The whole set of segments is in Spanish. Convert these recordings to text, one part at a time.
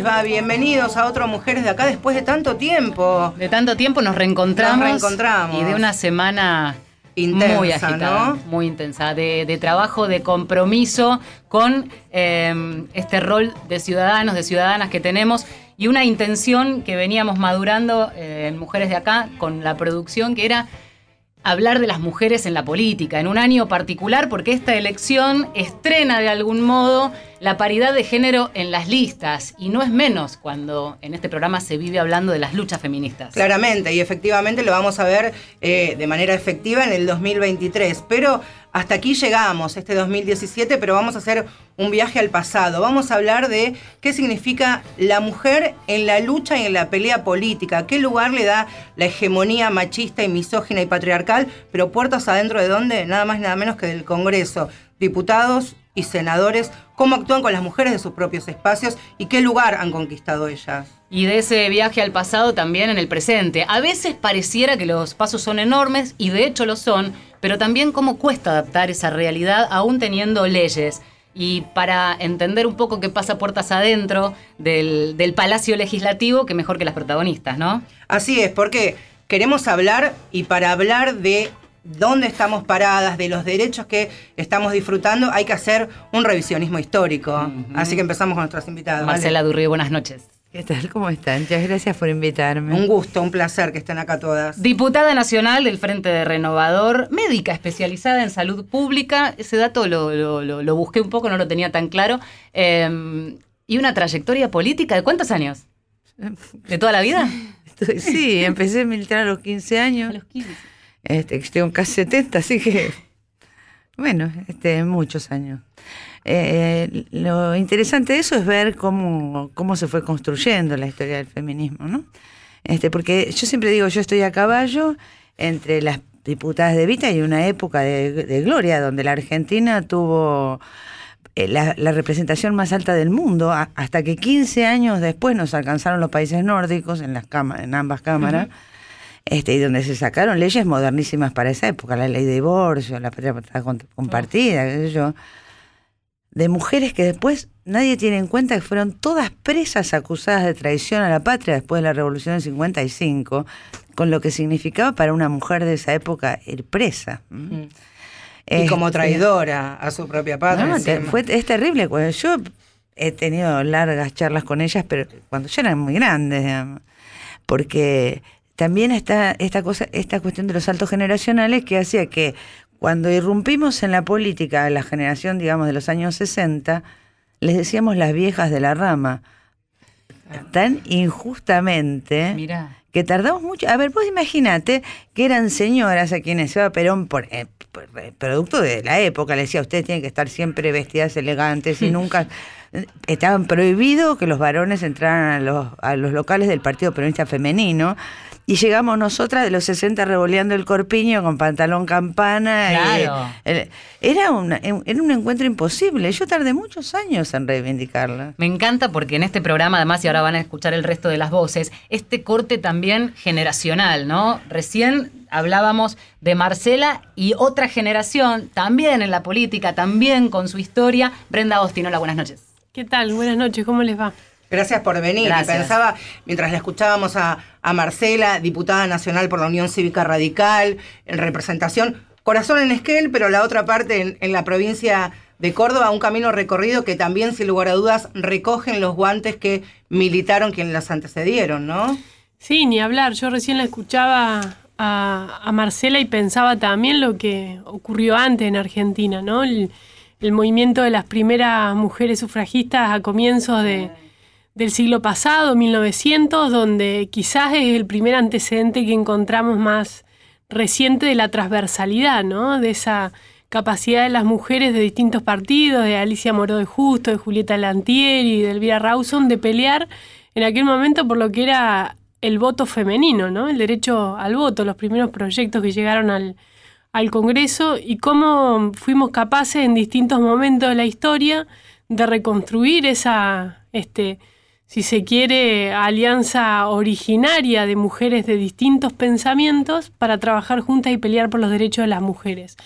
les va? Bienvenidos a otro Mujeres de Acá después de tanto tiempo. De tanto tiempo nos reencontramos. Nos reencontramos. Y de una semana Intensa, muy agitada, ¿no? muy intensa, de, de trabajo, de compromiso con eh, este rol de ciudadanos, de ciudadanas que tenemos y una intención que veníamos madurando eh, en Mujeres de Acá con la producción que era hablar de las mujeres en la política, en un año particular, porque esta elección estrena de algún modo la paridad de género en las listas, y no es menos cuando en este programa se vive hablando de las luchas feministas. Claramente, y efectivamente lo vamos a ver eh, de manera efectiva en el 2023. Pero hasta aquí llegamos, este 2017, pero vamos a hacer un viaje al pasado. Vamos a hablar de qué significa la mujer en la lucha y en la pelea política, qué lugar le da la hegemonía machista y misógina y patriarcal, pero puertas adentro de dónde, nada más y nada menos que del Congreso. Diputados y senadores, cómo actúan con las mujeres de sus propios espacios y qué lugar han conquistado ellas. Y de ese viaje al pasado también en el presente. A veces pareciera que los pasos son enormes, y de hecho lo son, pero también cómo cuesta adaptar esa realidad aún teniendo leyes. Y para entender un poco qué pasa puertas adentro del, del Palacio Legislativo, que mejor que las protagonistas, ¿no? Así es, porque queremos hablar y para hablar de dónde estamos paradas, de los derechos que estamos disfrutando, hay que hacer un revisionismo histórico. Así que empezamos con nuestras invitadas. ¿vale? Marcela Durri, buenas noches. ¿Qué tal? ¿Cómo están? Muchas gracias por invitarme. Un gusto, un placer que estén acá todas. Diputada nacional del Frente de Renovador, médica especializada en salud pública. Ese dato lo, lo- lo- lo busqué un poco, no lo tenía tan claro. Eh, y una trayectoria política de cuántos años? ¿De toda la vida? Estoy- sí, empecé a militar a los 15 A años. los 15. Este, tengo casi 70, así que. Bueno, este, muchos años. Eh, lo interesante de eso es ver cómo, cómo se fue construyendo la historia del feminismo, ¿no? Este, porque yo siempre digo, yo estoy a caballo entre las diputadas de Vita y una época de, de gloria donde la Argentina tuvo eh, la, la representación más alta del mundo, hasta que 15 años después nos alcanzaron los países nórdicos en, las cámaras, en ambas cámaras. Este, y donde se sacaron leyes modernísimas para esa época, la ley de divorcio, la patria compartida, qué sé yo, de mujeres que después nadie tiene en cuenta que fueron todas presas acusadas de traición a la patria después de la Revolución del 55, con lo que significaba para una mujer de esa época ir presa. ¿m? Y como Este, traidora a su propia patria. no, te- fue, es terrible. cuando Yo he tenido largas charlas con ellas, pero cuando ya eran muy grandes, digamos. porque también está esta cosa, esta cuestión de los saltos generacionales que hacía que cuando irrumpimos en la política, la generación, digamos, de los años 60, les decíamos las viejas de la rama, tan injustamente que tardamos mucho. A ver, vos imagínate que eran señoras a quienes Eva Perón, por, eh, por, eh, producto de la época, le decía, ustedes tienen que estar siempre vestidas elegantes y nunca... Estaban prohibido que los varones entraran a los, a los locales del Partido Peronista Femenino. Y llegamos nosotras de los 60 revoleando el corpiño con pantalón campana. y, Claro. eh, era, una- era un encuentro imposible. Yo tardé muchos años en reivindicarla. Me encanta porque en este programa, además, y ahora van a escuchar el resto de las voces, este corte también generacional, ¿no? Recién hablábamos de Marcela y otra generación, también en la política, también con su historia. Brenda Agostinola, buenas noches. ¿Qué tal? Buenas noches, ¿cómo les va? Gracias por venir. Y pensaba, mientras la escuchábamos a, a Marcela, diputada nacional por la Unión Cívica Radical, en representación, corazón en Esquel, pero la otra parte en, en la provincia de Córdoba, un camino recorrido que también, sin lugar a dudas, recogen los guantes que militaron quienes las antecedieron, ¿no? Sí, ni hablar. Yo recién la escuchaba a, a Marcela y pensaba también lo que ocurrió antes en Argentina, ¿no? El, el movimiento de las primeras mujeres sufragistas a comienzos de, del siglo pasado, 1900, donde quizás es el primer antecedente que encontramos más reciente de la transversalidad, ¿no? De esa capacidad de las mujeres de distintos partidos, de Alicia Moró de Justo, de Julieta Lantieri, de Elvira Rawson, de pelear en aquel momento por lo que era el voto femenino, ¿no? El derecho al voto, los primeros proyectos que llegaron al, al Congreso y cómo fuimos capaces en distintos momentos de la historia de reconstruir esa, este, si se quiere, alianza originaria de mujeres de distintos pensamientos para trabajar juntas y pelear por los derechos de las mujeres.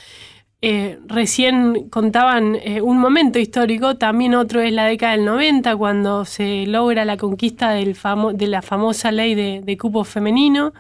eh, recién contaban eh, un momento histórico, también otro es la década del 90, cuando se logra la conquista del de la famosa ley de, cupo femenino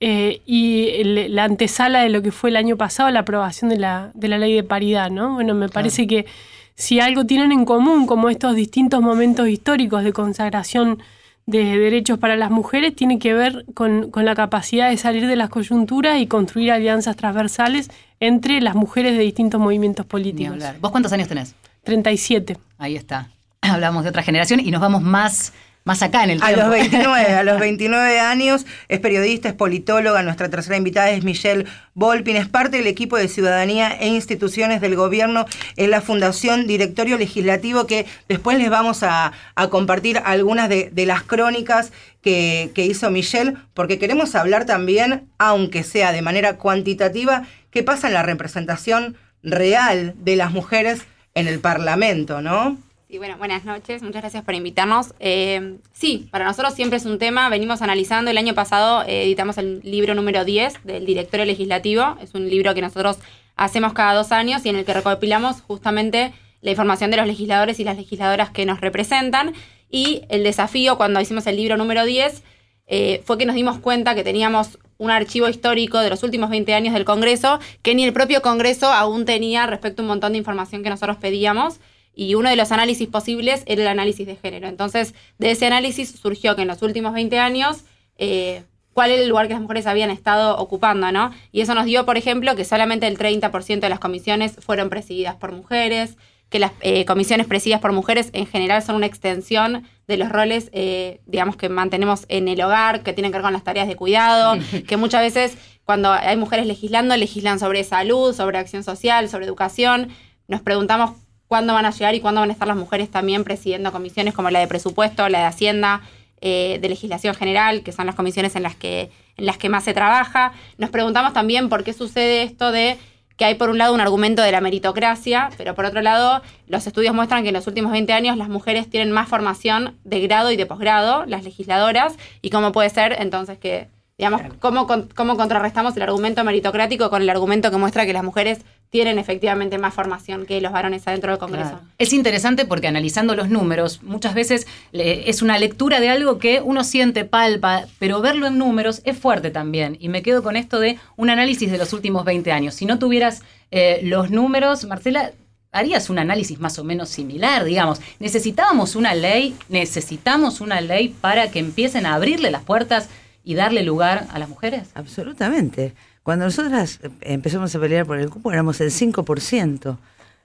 eh, y la antesala de lo que fue el año pasado, la aprobación de la, de la ley de paridad. ¿no? Bueno, me parece que si algo tienen en común, como estos distintos momentos históricos de consagración de derechos para las mujeres tiene que ver con, la capacidad de salir de las coyunturas y construir alianzas transversales entre las mujeres de distintos movimientos políticos. ¿Vos cuántos años tenés? 37. Ahí está. Hablamos de otra generación y nos vamos más más acá en el a Los 29, a los 29 años, es periodista, es politóloga. Nuestra tercera invitada es Michelle Volpin, es parte del equipo de ciudadanía e instituciones del gobierno en la Fundación Directorio Legislativo, que después les vamos a, compartir algunas de, las crónicas que, que hizo Michelle, porque queremos hablar también, aunque sea de manera cuantitativa, qué pasa en la representación real de las mujeres en el Parlamento, ¿no? Buenas noches, muchas gracias por invitarnos. Eh, sí, para nosotros siempre es un tema, venimos analizando, el año pasado eh, editamos el libro número 10 del directorio legislativo, es un libro que nosotros hacemos cada dos años y en el que recopilamos justamente la información de los legisladores y las legisladoras que nos representan. Y el desafío cuando hicimos el libro número 10 eh, fue que nos dimos cuenta que teníamos un archivo histórico de los últimos 20 años del Congreso que ni el propio Congreso aún tenía respecto a un montón de información que nosotros pedíamos y uno de los análisis posibles era el análisis de género. Entonces, de ese análisis surgió que en los últimos 20 años, eh, cuál era el lugar que las mujeres habían estado ocupando, ¿no? Y eso nos dio, por ejemplo, que solamente el 30% de las comisiones fueron presididas por mujeres, que las eh, comisiones presididas por mujeres en general son una extensión de los roles, eh, digamos, que mantenemos en el hogar, que tienen que ver con las tareas de cuidado, que muchas veces cuando hay mujeres legislando, legislan sobre salud, sobre acción social, sobre educación. Nos preguntamos cuándo van a llegar y cuándo van a estar las mujeres también presidiendo comisiones como la de presupuesto, la de Hacienda, eh, de legislación general, que son las comisiones en las que, en las que más se trabaja. Nos preguntamos también por qué sucede esto de que hay por un lado un argumento de la meritocracia, pero por otro lado los estudios muestran que en los últimos 20 años las mujeres tienen más formación de grado y de posgrado, las legisladoras, y cómo puede ser entonces que, digamos, cómo, cómo contrarrestamos el argumento meritocrático con el argumento que muestra que las mujeres tienen efectivamente más formación que los varones adentro del Congreso. Es interesante porque analizando los números, muchas veces es una lectura de algo que uno siente, palpa, pero verlo en números es fuerte también. Y me quedo con esto de un análisis de los últimos 20 años. Si no tuvieras eh, los números, Marcela, harías un análisis más o menos similar, digamos. Necesitábamos una ley, necesitamos una ley para que empiecen a abrirle las puertas y darle lugar a las mujeres. Absolutamente. Cuando nosotras empezamos a pelear por el cupo éramos el 5%.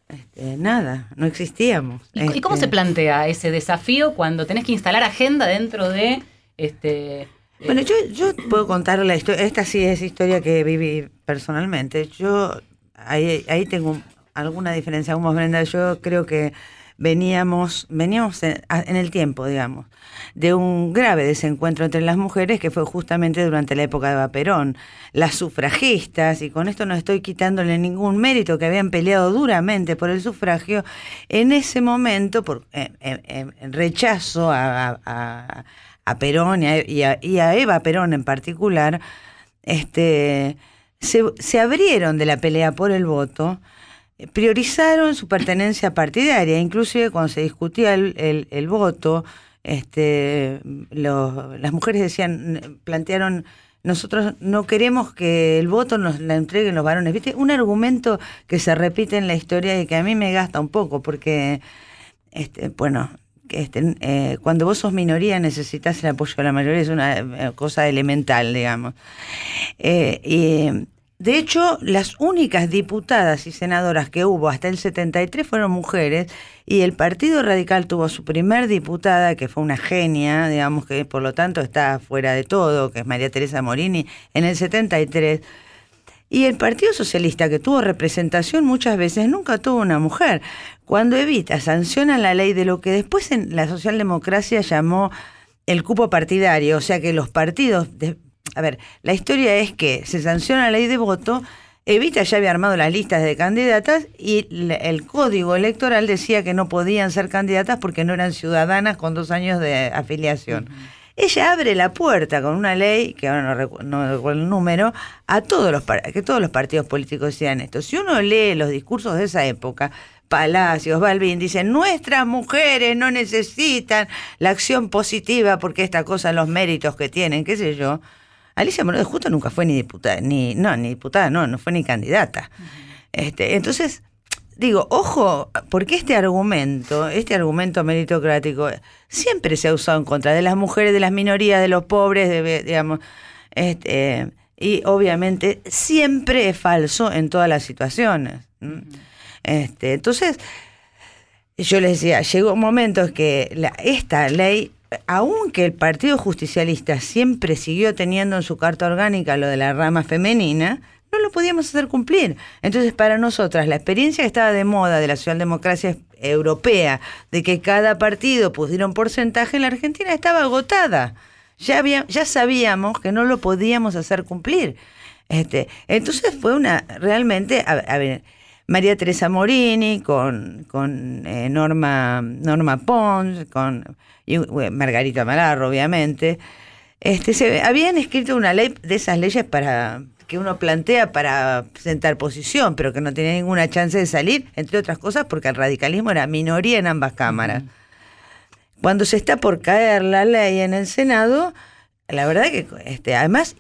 Este, nada, no existíamos. ¿Y, cómo se este, plantea ese desafío cuando tenés que instalar agenda dentro de... este eh, Bueno, yo, yo puedo contar la historia, esta sí es historia que viví personalmente. Yo ahí, ahí tengo alguna diferencia, como Brenda, yo creo que veníamos, veníamos en, el tiempo, digamos, de un grave desencuentro entre las mujeres que fue justamente durante la época de Vaperón. Las sufragistas, y con esto no estoy quitándole ningún mérito, que habían peleado duramente por el sufragio, en ese momento, por en, rechazo a, a, Perón y a, y a, Eva Perón en particular, este, se, se abrieron de la pelea por el voto priorizaron su pertenencia partidaria, inclusive cuando se discutía el, voto, este, las mujeres decían, plantearon, nosotros no queremos que el voto nos la entreguen los varones. ¿Viste? Un argumento que se repite en la historia y que a mí me gasta un poco, porque, este, bueno, este, eh, cuando vos sos minoría necesitas el apoyo de la mayoría, es una eh, cosa elemental, digamos. Eh, y de hecho, las únicas diputadas y senadoras que hubo hasta el 73 fueron mujeres y el Partido Radical tuvo su primer diputada, que fue una genia, digamos que por lo tanto está fuera de todo, que es María Teresa Morini, en el 73. Y el Partido Socialista, que tuvo representación muchas veces, nunca tuvo una mujer. Cuando Evita sanciona la ley de lo que después en la socialdemocracia llamó el cupo partidario, o sea que los partidos a ver, la historia es que se sanciona la ley de voto, Evita ya había armado las listas de candidatas y el código electoral decía que no podían ser candidatas porque no eran ciudadanas con dos años de afiliación. ella abre la puerta con una ley, que ahora no recu- no recuerdo el número, a todos los que todos los partidos políticos hicieran esto. Si uno lee los discursos de esa época, Palacios, Balvin, dicen, nuestras mujeres no necesitan la acción positiva porque esta cosa, los méritos que tienen, qué sé yo. Alicia Moreno de Justo nunca fue ni diputada, ni, no, ni diputada, no, no fue ni candidata. este, entonces, digo, ojo, porque este argumento, este argumento meritocrático, siempre se ha usado en contra de las mujeres, de las minorías, de los pobres, de, digamos, este, y obviamente siempre es falso en todas las situaciones. Este, entonces, yo les decía, llegó momentos que la- esta ley, aunque el Partido Justicialista siempre siguió teniendo en su carta orgánica lo de la rama femenina, no lo podíamos hacer cumplir. Entonces, para nosotras, la experiencia que estaba de moda de la socialdemocracia europea, de que cada partido pusiera un porcentaje, en la Argentina estaba agotada. Ya, había, ya sabíamos que no lo podíamos hacer cumplir. Este, entonces fue una, realmente, a, a ver, María Teresa Morini, con, con eh, Norma, Norma Pons, con y, bueno, Margarita Malarro, obviamente. Este, se, habían escrito una ley de esas leyes para que uno plantea para sentar posición, pero que no tenía ninguna chance de salir, entre otras cosas porque el radicalismo era minoría en ambas cámaras. Cuando se está por caer la ley en el Senado, la verdad que este, además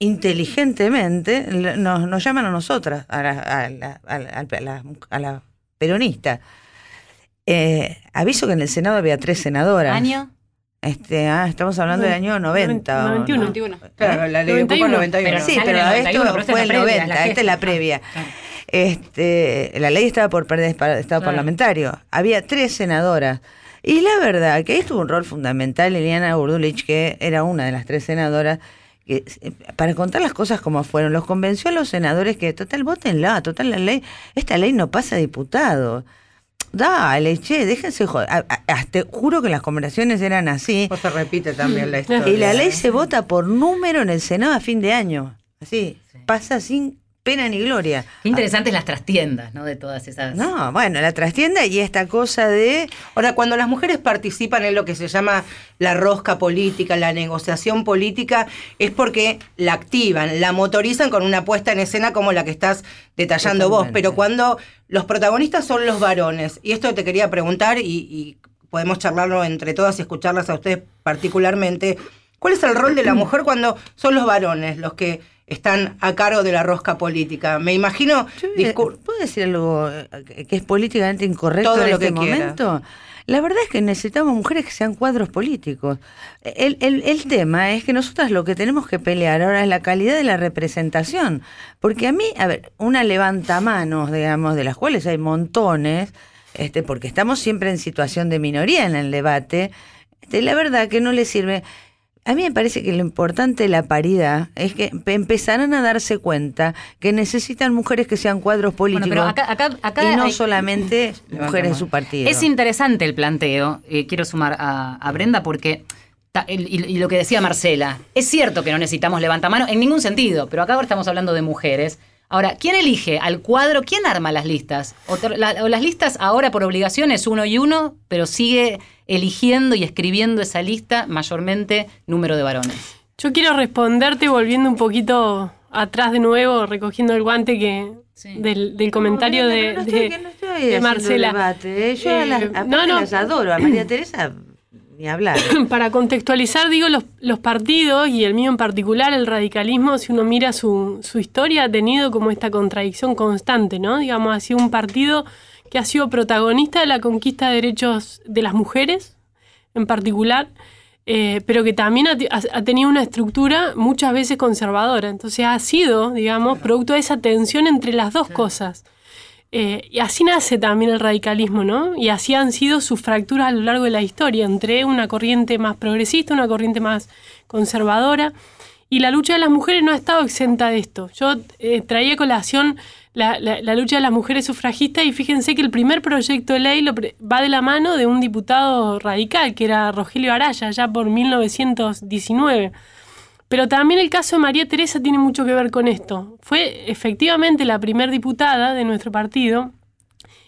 inteligentemente nos, nos llaman a nosotras, a la, a la, a la- a la- a la peronista. Eh, aviso que en el Senado había tres senadoras. ¿Año? Este, ah, estamos hablando del año 90. o 91. 91. Claro, la ley de cupo 91. 91. Pero Sí, pero esto 91, pero fue el la previa, 90, la esta es la previa. Claro. Este, la ley estaba por perder estado Claro. parlamentario. Había tres senadoras. Y la verdad que ahí tuvo un rol fundamental Liliana Burdulich, que era una de las tres senadoras, que eh, para contar las cosas como fueron, los convenció a los senadores que, total, votenla, total, la ley, esta ley no pasa a diputado. Dale, che, déjense joder. Hasta- juro que las conversaciones eran así. Después se repite también la Y historia. la ley ¿eh? se vota por número en el Senado a fin de año. Así, pasa sin pena ni gloria. Qué interesantes las trastiendas, ¿no? De todas esas. No, bueno, la trastienda y esta cosa de... Ahora, cuando las mujeres participan en lo que se llama la rosca política, la negociación política, es porque la activan, la motorizan con una puesta en escena como la que estás detallando vos. Pero cuando los protagonistas son los varones, y esto te quería preguntar y, y podemos charlarlo entre todas y escucharlas a ustedes particularmente, ¿cuál es el rol de la mujer cuando son los varones los que están a cargo de la rosca política? Me imagino... Yo discur- ¿Puedo decir algo eh, que es políticamente incorrecto Todo en lo este que quiera. momento? La verdad es que necesitamos mujeres que sean cuadros políticos. El, el- el tema es que nosotras lo que tenemos que pelear ahora es la calidad de la representación. Porque a mí, a ver, una levantamanos, digamos, de las cuales hay montones, este, porque estamos siempre en situación de minoría en el debate, este, la verdad que no le sirve. A mí me parece que lo importante de la paridad es que pe- empezarán a darse cuenta que necesitan mujeres que sean cuadros Bueno, políticos pero acá, acá, acá y no hay- solamente mujeres de su partido. Es interesante el planteo, eh, quiero sumar a, a Brenda porque, ta- el- y, y lo que decía Marcela, es cierto que no necesitamos levantamano en ningún sentido, pero acá ahora estamos hablando de mujeres. Ahora, ¿quién elige al cuadro? ¿Quién arma las listas? O, la- o las listas ahora por obligación es uno y uno, pero sigue eligiendo y escribiendo esa lista mayormente número de varones. Yo quiero responderte volviendo un poquito atrás de nuevo, recogiendo el guante que Sí. del, del comentario No, de, no, no estoy- de- que no estoy de haciendo Marcela. debate, ¿eh? Yo a las, Eh, las adoro. A María Teresa, ni hablar. Para contextualizar, digo, los, los partidos, y el mío en particular, el radicalismo, si uno mira su, su historia, ha tenido como esta contradicción constante, ¿no? Digamos, ha sido un partido que ha sido protagonista de la conquista de derechos de las mujeres, en particular, eh, pero que también ha, tenido una estructura muchas veces conservadora. Entonces ha sido, digamos, producto de esa tensión entre las dos cosas. Eh, y así nace también el radicalismo, ¿no? Y así han sido sus fracturas a lo largo de la historia, entre una corriente más progresista, una corriente más conservadora. Y la lucha de las mujeres no ha estado exenta de esto. Yo eh, traía colación la, la- la lucha de las mujeres sufragistas y fíjense que el primer proyecto de ley lo va de la mano de un diputado radical, que era Rogelio Araya, ya por 1919. Pero también el caso de María Teresa tiene mucho que ver con esto. Fue efectivamente la primer diputada de nuestro partido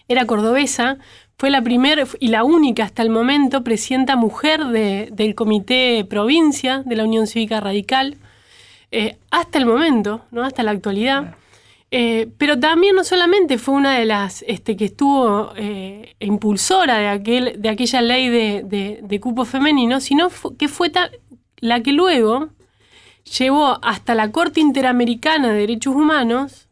era cordobesa, fue la primera y la única hasta el momento presidenta mujer de- del Comité Provincia de la Unión Cívica Radical, eh, hasta el momento, ¿no? hasta la actualidad. Eh, pero también no solamente fue una de las este, que estuvo eh, impulsora de, aquel, de aquella ley de, de- de cupo femenino, sino fu- que fue la que luego llevó hasta la Corte Interamericana de Derechos Humanos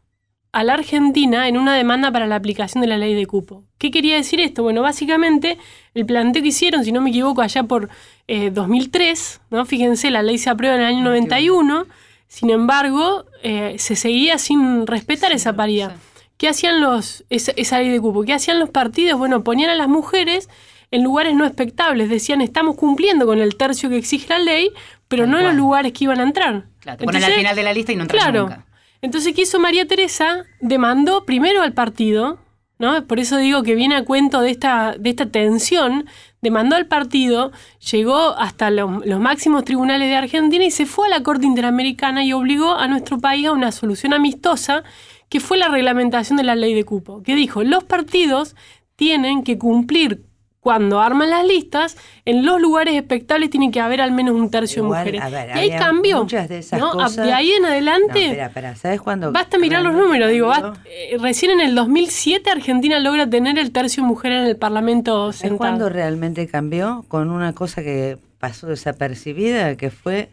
a la Argentina en una demanda para la aplicación de la ley de cupo. ¿Qué quería decir esto? Bueno, básicamente el planteo que hicieron, si no me equivoco, allá por eh, 2003, ¿no? fíjense, la ley se aprueba en el año 91, sin embargo, eh, se seguía sin respetar esa paridad. ¿Qué hacían los, esa, esa ley de cupo? ¿Qué hacían los partidos? Bueno, ponían a las mujeres en lugares no expectables, decían estamos cumpliendo con el tercio que exige la ley, pero no en los lugares que iban a entrar. Claro, te ponen al final de la lista y no entras Claro. nunca. Entonces, ¿qué hizo María Teresa? Demandó primero al partido, ¿no? Por eso digo que viene a cuento de esta, de esta tensión. Demandó al partido, llegó hasta los, los máximos tribunales de Argentina y se fue a la Corte Interamericana y obligó a nuestro país a una solución amistosa que fue la reglamentación de la ley de cupo, que dijo, los partidos tienen que cumplir cuando arman las listas, en los lugares expectables tiene que haber al menos un tercio Igual, de mujeres. ver, y ahí cambió. muchas de esas ¿no? Cosas- De ahí en adelante... No, espera, espera, ¿sabes cuándo? Basta mirar los números, digo, basta- eh, recién en el 2007 Argentina logra tener el tercio mujer en el Parlamento ¿Sabes cuándo realmente cambió? Con una cosa que pasó desapercibida, que fue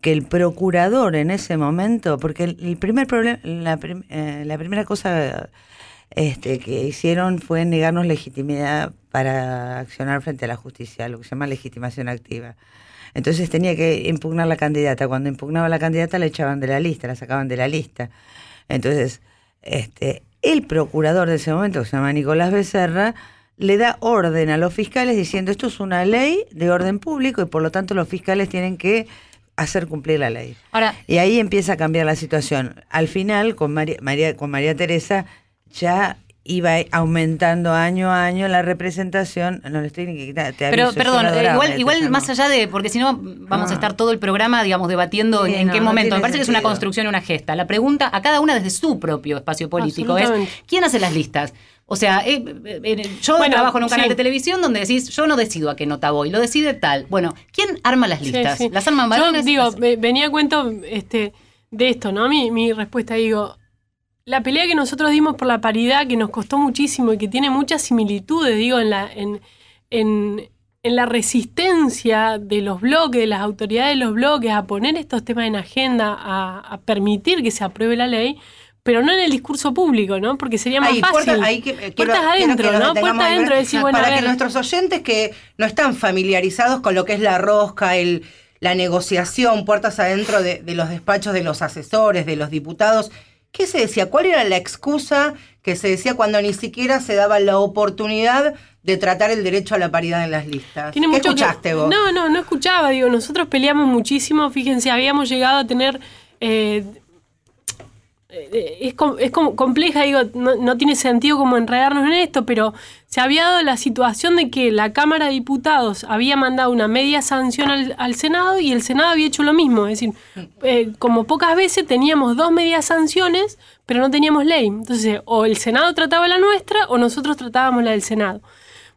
que el procurador en ese momento, porque el, el primer problema, la, prim- eh, la primera cosa este, que hicieron fue negarnos legitimidad para accionar frente a la justicia, lo que se llama legitimación activa. Entonces tenía que impugnar la candidata. Cuando impugnaba la candidata la echaban de la lista, la sacaban de la lista. Entonces, este, el procurador de ese momento, que se llama Nicolás Becerra, le da orden a los fiscales diciendo esto es una ley de orden público y por lo tanto los fiscales tienen que hacer cumplir la ley. Ahora, Y ahí empieza a cambiar la situación. Al final, con María, María- con María Teresa, ya iba aumentando año a año la representación. No le estoy ni que quitar, te pero aviso, yo perdón, eh, igual, igual más allá de, porque si no vamos Ah. a estar todo el programa, digamos, debatiendo Sí, en no, qué no momento. Me parece que es una construcción, una gesta. La pregunta a cada una desde su propio espacio político es. ¿quién hace las listas? O sea, eh, eh, yo Bueno, trabajo en un canal sí. de televisión donde decís, yo no decido a qué nota voy, lo decide tal. Bueno, ¿quién arma las listas? sí. ¿Las arman Yo varones? digo, Las- ve- venía a cuento este, de esto, ¿no? Mi, mi respuesta, digo, la pelea que nosotros dimos por la paridad, que nos costó muchísimo y que tiene muchas similitudes, digo, en la, en, en, en la resistencia de los bloques, de las autoridades de los bloques a poner estos temas en agenda, a, a permitir que se apruebe la ley, pero no en el discurso público, ¿no? Porque sería más Ahí, fácil. puertas, ahí que, Puertas quiero adentro, ¿no? Puertas adentro, decir, bueno, Para a que nuestros oyentes que no están familiarizados con lo que es la rosca, el, la negociación, puertas adentro de, de los despachos de los asesores, de los diputados, ¿qué se decía? ¿Cuál era la excusa que se decía cuando ni siquiera se daba la oportunidad de tratar el derecho a la paridad en las listas? ¿Qué que- escuchaste vos? No, no, no escuchaba. Digo, nosotros peleamos muchísimo. Fíjense, habíamos llegado a tener. eh, eh, es, com- es como compleja, digo, no, no tiene sentido como enredarnos en esto, pero se había dado la situación de que la Cámara de Diputados había mandado una media sanción al, Senado y el Senado había hecho lo mismo. Es decir, eh, como pocas veces teníamos dos medias sanciones, pero no teníamos ley. Entonces, o el Senado trataba la nuestra o nosotros tratábamos la del Senado.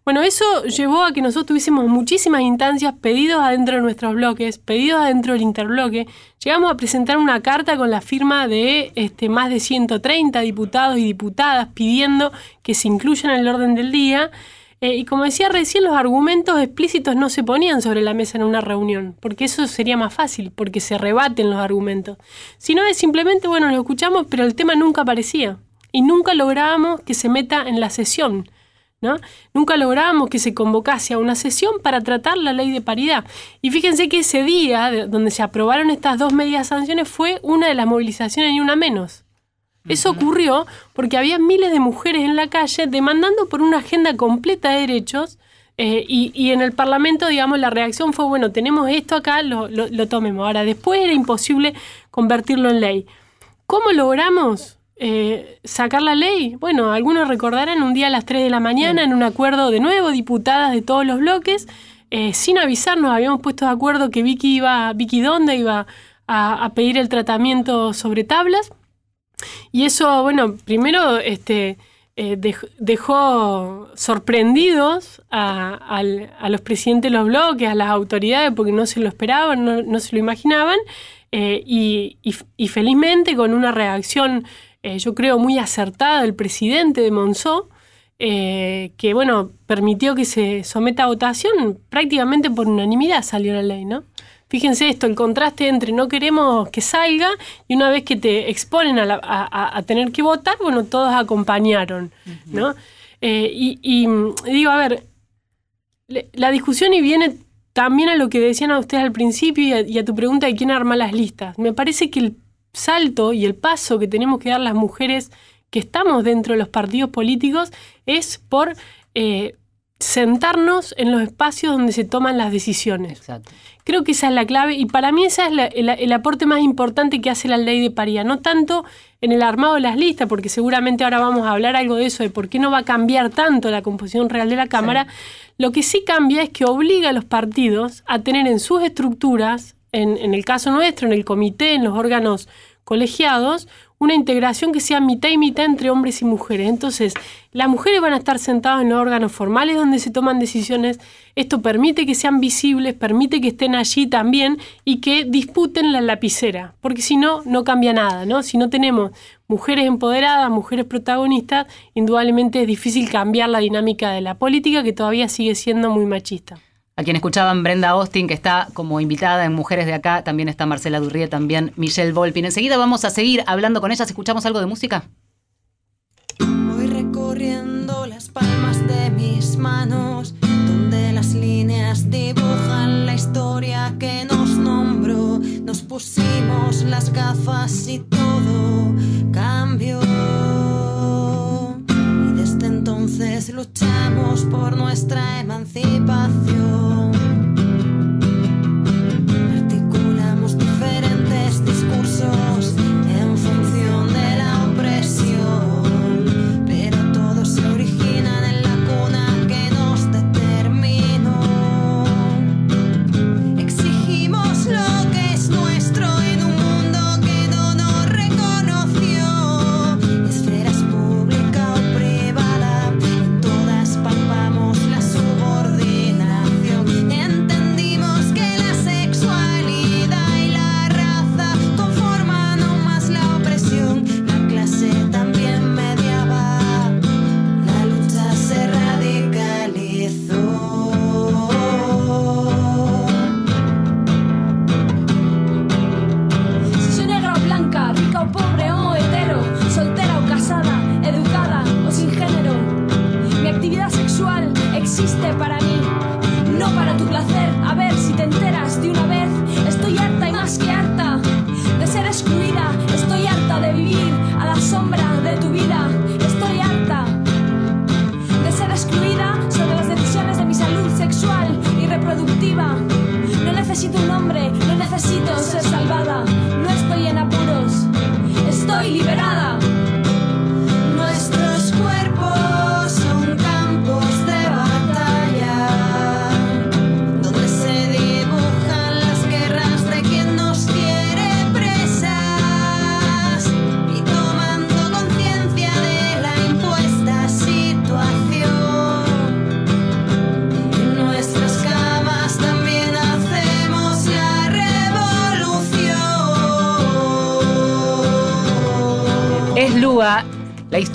Bueno, eso llevó a que nosotros tuviésemos muchísimas instancias, pedidos adentro de nuestros bloques, pedidos adentro del interbloque. Llegamos a presentar una carta con la firma de este, más de 130 diputados y diputadas pidiendo que se incluyan en el orden del día. Eh, y como decía recién, los argumentos explícitos no se ponían sobre la mesa en una reunión, porque eso sería más fácil, porque se rebaten los argumentos. Sino es simplemente, bueno, lo escuchamos, pero el tema nunca aparecía. Y nunca lográbamos que se meta en la sesión. ¿No? Nunca lográbamos que se convocase a una sesión para tratar la ley de paridad. Y fíjense que ese día de- donde se aprobaron estas dos medidas sanciones fue una de las movilizaciones y una menos. Eso ocurrió porque había miles de mujeres en la calle demandando por una agenda completa de derechos eh, y, y en el Parlamento, digamos, la reacción fue, bueno, tenemos esto acá, lo, lo- lo tomemos. Ahora, después era imposible convertirlo en ley. ¿Cómo logramos eh, sacar la ley? Bueno, algunos recordarán un día a las 3 de la mañana en un acuerdo de nuevo, diputadas de todos los bloques, eh, sin avisarnos, habíamos puesto de acuerdo que Vicky iba, Vicky Donda iba a, a pedir el tratamiento sobre tablas. Y eso, bueno, primero, este, eh, dej- dejó sorprendidos a, a los presidentes de los bloques, a las autoridades, porque no se lo esperaban, no, no se lo imaginaban, eh, y- y felizmente con una reacción, eh, yo creo, muy acertada del presidente de Monzó, eh, que bueno, permitió que se someta a votación, prácticamente por unanimidad salió la ley, ¿no? Fíjense esto, el contraste entre no queremos que salga y una vez que te exponen a, la- a- a- a tener que votar, bueno, todos acompañaron, ¿no? Eh, y, y, mm, digo, a ver, la discusión y viene también a lo que decían a ustedes al principio y a, y a tu pregunta de quién arma las listas. Me parece que el salto y el paso que tenemos que dar las mujeres que estamos dentro de los partidos políticos es por eh, sentarnos en los espacios donde se toman las decisiones. Exacto. Creo que esa es la clave y para mí ese es la- el, el aporte más importante que hace la ley de paridad, no tanto en el armado de las listas, porque seguramente ahora vamos a hablar algo de eso, de por qué no va a cambiar tanto la composición real de la Cámara. Lo que sí cambia es que obliga a los partidos a tener en sus estructuras, en, en el caso nuestro, en el comité, en los órganos colegiados, una integración que sea mitad y mitad entre hombres y mujeres. Entonces, las mujeres van a estar sentadas en los órganos formales donde se toman decisiones. Esto permite que sean visibles, permite que estén allí también y que disputen la lapicera, porque si no, no cambia nada, ¿no? Si no tenemos mujeres empoderadas, mujeres protagonistas, indudablemente es difícil cambiar la dinámica de la política que todavía sigue siendo muy machista. A quien escuchaban Brenda Austin, que está como invitada en Mujeres de Acá, también está Marcela Durrié, también Michelle Volpin. Enseguida vamos a seguir hablando con ellas. ¿Escuchamos algo de música? Voy recorriendo las palmas de mis manos, donde las líneas dibujan la historia que nos nombró. Nos pusimos las gafas y todo cambió. Entonces luchamos por nuestra emancipación.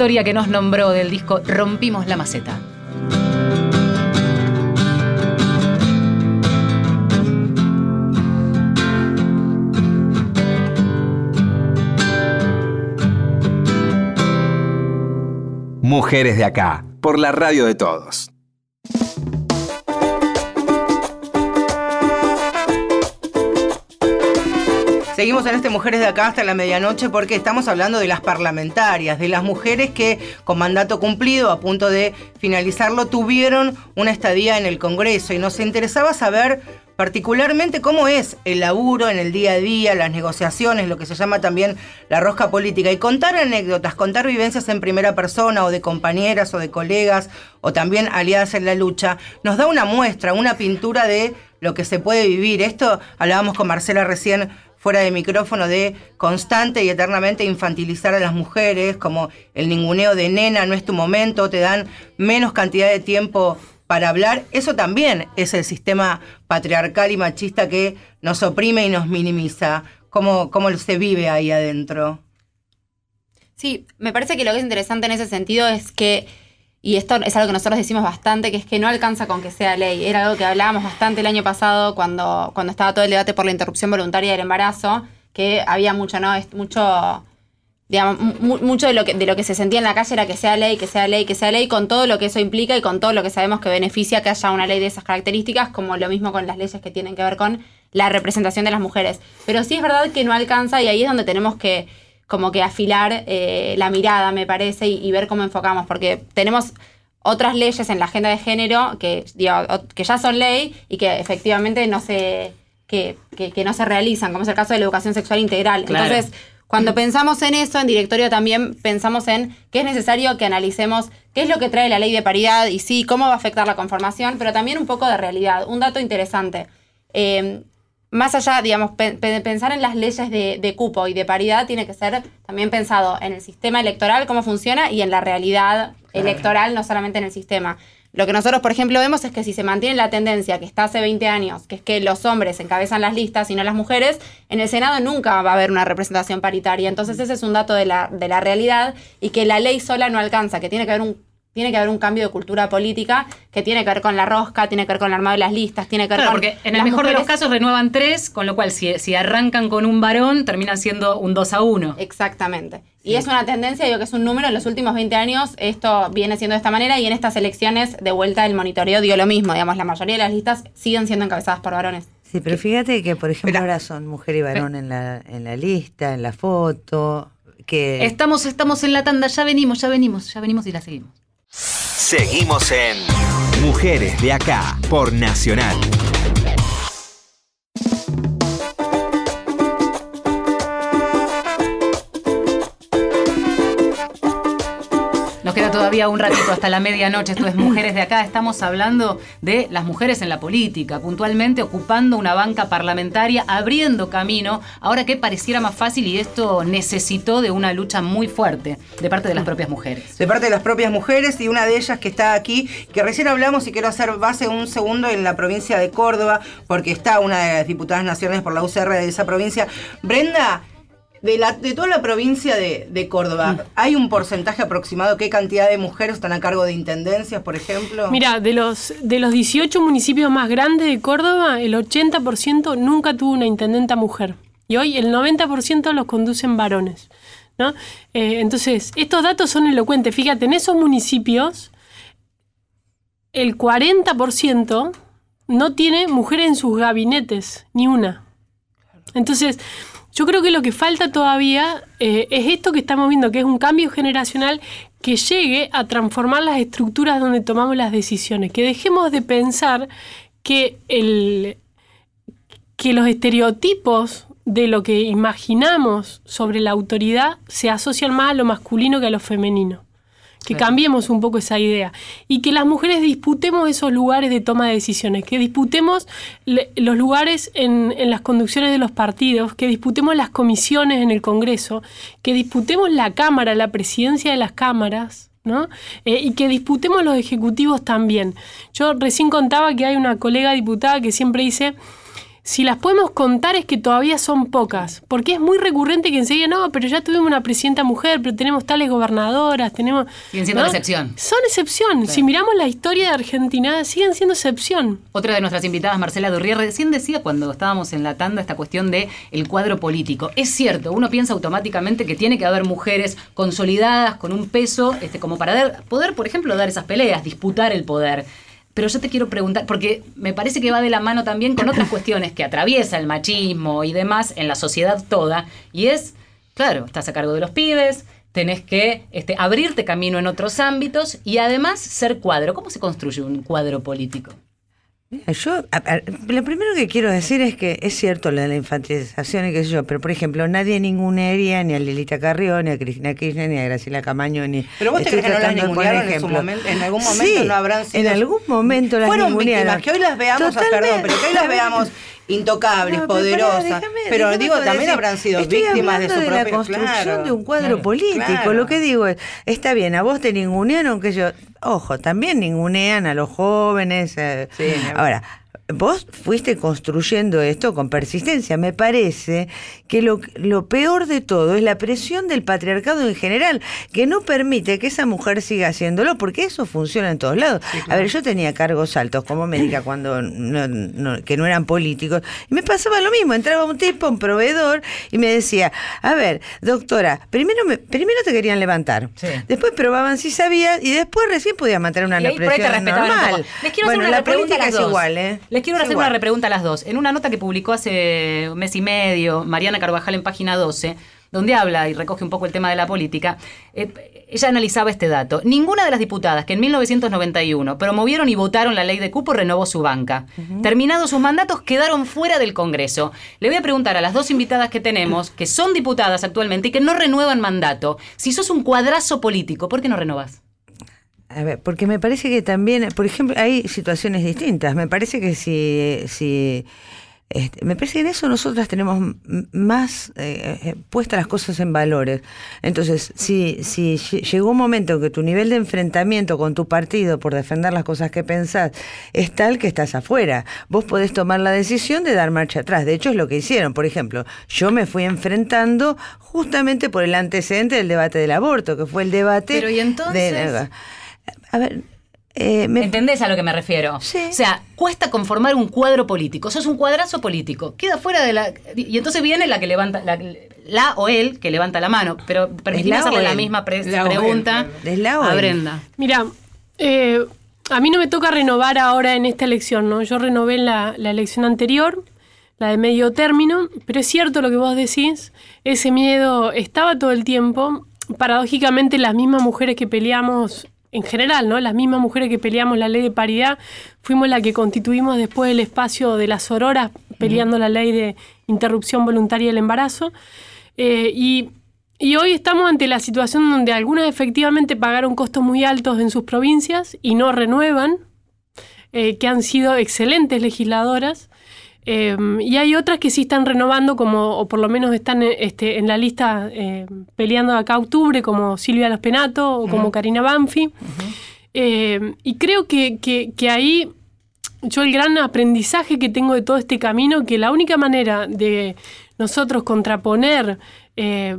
Historia que nos nombró del disco Rompimos la maceta. Mujeres de acá, por la radio de todos. Seguimos en este Mujeres de acá hasta la medianoche porque estamos hablando de las parlamentarias, de las mujeres que con mandato cumplido, a punto de finalizarlo, tuvieron una estadía en el Congreso y nos interesaba saber particularmente cómo es el laburo en el día a día, las negociaciones, lo que se llama también la rosca política y contar anécdotas, contar vivencias en primera persona o de compañeras o de colegas o también aliadas en la lucha, nos da una muestra, una pintura de lo que se puede vivir. Esto hablábamos con Marcela recién fuera de micrófono de constante y eternamente infantilizar a las mujeres, como el ninguneo de nena, no es tu momento, te dan menos cantidad de tiempo para hablar, eso también es el sistema patriarcal y machista que nos oprime y nos minimiza. ¿Cómo, cómo se vive ahí adentro? Sí, me parece que lo que es interesante en ese sentido es que, y esto es algo que nosotros decimos bastante, que es que no alcanza con que sea ley. Era algo que hablábamos bastante el año pasado cuando, cuando estaba todo el debate por la interrupción voluntaria del embarazo, que había mucho, ¿no? Mucho digamos, mucho de lo, que, de lo que se sentía en la calle era que sea ley, que sea ley, que sea ley, con todo lo que eso implica y con todo lo que sabemos que beneficia que haya una ley de esas características, como lo mismo con las leyes que tienen que ver con la representación de las mujeres. Pero sí es verdad que no alcanza y ahí es donde tenemos que como que afilar eh, la mirada, me parece, y, ver cómo enfocamos, porque tenemos otras leyes en la agenda de género que, que ya son ley y que efectivamente no se, que, que, no se realizan, como es el caso de la educación sexual integral. Entonces, cuando pensamos en eso, en directorio también pensamos en que es necesario que analicemos qué es lo que trae la ley de paridad y sí, cómo va a afectar la conformación, pero también un poco de realidad. Un dato interesante. Eh, más allá, digamos, pensar en las leyes de, cupo y de paridad tiene que ser también pensado en el sistema electoral, cómo funciona, y en la realidad electoral, no solamente en el sistema. Lo que nosotros, por ejemplo, vemos es que si se mantiene la tendencia que está hace 20 años, que es que los hombres encabezan las listas y no las mujeres, en el Senado nunca va a haber una representación paritaria. Entonces ese es un dato de la, de la realidad y que la ley sola no alcanza, que tiene que haber un tiene que haber un cambio de cultura política que tiene que ver con la rosca, tiene que ver con el armado de las listas, tiene que ver claro, con. Porque en el mejor de los casos renuevan tres, con lo cual si, si arrancan con un varón, terminan siendo un 2 a 1. Exactamente. Y es una tendencia, digo que es un número, en los últimos 20 años esto viene siendo de esta manera y en estas elecciones de vuelta el monitoreo dio lo mismo, digamos, la mayoría de las listas siguen siendo encabezadas por varones. Sí, pero fíjate que, por ejemplo, ahora son mujer y varón en la, en la lista, en la foto, que... Estamos, estamos en la tanda, ya venimos, ya venimos, ya venimos y la seguimos. Seguimos en Mujeres de Acá por Nacional. Todavía un ratito hasta la medianoche. Esto es Mujeres de Acá. Estamos hablando de las mujeres en la política, puntualmente ocupando una banca parlamentaria, abriendo camino, ahora que pareciera más fácil y esto necesitó de una lucha muy fuerte de parte de las propias mujeres. De parte de las propias mujeres y una de ellas que está aquí, que recién hablamos y quiero hacer base un segundo en la provincia de Córdoba, porque está una de las diputadas nacionales por la UCR de esa provincia. Brenda, de, la, de toda la provincia de, Córdoba, ¿hay un porcentaje aproximado? ¿Qué cantidad de mujeres están a cargo de intendencias, por ejemplo? Mira, de los, de los 18 municipios más grandes de Córdoba, el 80% nunca tuvo una intendenta mujer. Y hoy el 90% los conducen varones. ¿no? Eh, entonces, estos datos son elocuentes. Fíjate, en esos municipios, el 40% no tiene mujer en sus gabinetes, ni una. Entonces, yo creo que lo que falta todavía eh, es esto que estamos viendo, que es un cambio generacional que llegue a transformar las estructuras donde tomamos las decisiones, que dejemos de pensar que, los estereotipos de lo que imaginamos sobre la autoridad se asocian más a lo masculino que a lo femenino que cambiemos un poco esa idea y que las mujeres disputemos esos lugares de toma de decisiones, que disputemos los lugares en, las conducciones de los partidos, que disputemos las comisiones en el Congreso, que disputemos la Cámara, la presidencia de las cámaras. ¿no? Eh, y que disputemos los ejecutivos también. Yo recién contaba que hay una colega diputada que siempre dice, si las podemos contar es que todavía son pocas, porque es muy recurrente que enseguida, no, pero ya tuvimos una presidenta mujer, pero tenemos tales gobernadoras, tenemos... Siguen siendo excepción. Son excepción. Si miramos la historia de Argentina, siguen siendo excepción. Otra de nuestras invitadas, Marcela Durrier, recién decía cuando estábamos en la tanda esta cuestión de el cuadro político. Es cierto, uno piensa automáticamente que tiene que haber mujeres consolidadas, con un peso, este, como para poder, por ejemplo, dar esas peleas, disputar el poder. Pero yo te quiero preguntar, porque me parece que va de la mano también con otras cuestiones que atraviesa el machismo y demás en la sociedad toda, y es, claro, estás a cargo de los pibes, tenés que este, abrirte camino en otros ámbitos y además ser cuadro. ¿Cómo se construye un cuadro político? Yo, a- a- lo primero que quiero decir es que es cierto lo de la infantilización y qué sé yo, pero por ejemplo, nadie ningunearía ni a Lilita Carrió, ni a Cristina Kirchner, ni a Graciela Camaño, ni. Pero vos te crees que no las de ningunearon en su momento, en algún momento Sí, no habrán sido. En algún momento las Fueron víctimas, que hoy las veamos, ah, perdón, pero que hoy las veamos intocables, No, pero pará, poderosas. déjame- pero déjame digo, también decir, habrán sido víctimas de su hablando propia la construcción claro, de un cuadro claro, político. claro. Lo que digo es, está bien, a vos te ningunearon que yo, ojo, también ningunean a los jóvenes. eh, Sí, ahora, vos fuiste construyendo esto con persistencia. Me parece que lo, lo peor de todo es la presión del patriarcado en general, que no permite que esa mujer siga haciéndolo, porque eso funciona en todos lados. A ver, yo tenía cargos altos como médica cuando no- no- que no eran políticos, y me pasaba lo mismo. Entraba un tipo, un proveedor, y me decía, a ver, doctora, primero, me, primero te querían levantar, Sí. después probaban si sabías, y después recién podías mantener una Y ahí presión normal. Les quiero hacer bueno, una la política es igual, ¿eh? Les quiero Es hacer igual. una repregunta a las dos. En una nota que publicó hace un mes y medio Mariana Carvajal en página 12, donde habla y recoge un poco el tema de la política, eh, ella analizaba este dato. Ninguna de las diputadas que en 1991 promovieron y votaron la ley de cupo renovó su banca. Terminados sus mandatos, quedaron fuera del Congreso. Le voy a preguntar a las dos invitadas que tenemos, que son diputadas actualmente y que no renuevan mandato, si sos un cuadrazo político, ¿por qué no renovás? A ver, porque me parece que también, por ejemplo, hay situaciones distintas. Me parece que si, si este, me parece que en eso nosotras tenemos más eh, eh, puestas las cosas en valores. Entonces, si, si lle- llegó un momento en que tu nivel de enfrentamiento con tu partido por defender las cosas que pensás es tal que estás afuera, vos podés tomar la decisión de dar marcha atrás. De hecho, es lo que hicieron. Por ejemplo, yo me fui enfrentando justamente por el antecedente del debate del aborto, que fue el debate Pero, ¿y entonces? de- a ver, eh, me- ¿Entendés a lo que me refiero? Sí. O sea, cuesta conformar un cuadro político. Sos un cuadrazo político. Queda fuera de la. Y entonces viene la que levanta. La, la o él que levanta la mano. Pero permíteme hacerle la misma pre- La pregunta claro. ¿Es la o a? Brenda. Mira, eh, a mí no me toca renovar ahora en esta elección, ¿no? Yo renové en la, la elección anterior, la de medio término, pero es cierto lo que vos decís, ese miedo estaba todo el tiempo. Paradójicamente, las mismas mujeres que peleamos, en general, ¿no? Las mismas mujeres que peleamos la ley de paridad, fuimos la que constituimos después el espacio de las auroras peleando la ley de interrupción voluntaria del embarazo. Eh, y y hoy estamos ante la situación donde algunas efectivamente pagaron costos muy altos en sus provincias y no renuevan, eh, que han sido excelentes legisladoras. Eh, y hay otras que sí están renovando, como, o por lo menos están eh, este, en la lista eh, peleando acá a octubre, como Silvia Los Penato o como Karina Banfi. Eh, y creo que, que- que ahí yo el gran aprendizaje que tengo de todo este camino, que la única manera de nosotros contraponer eh,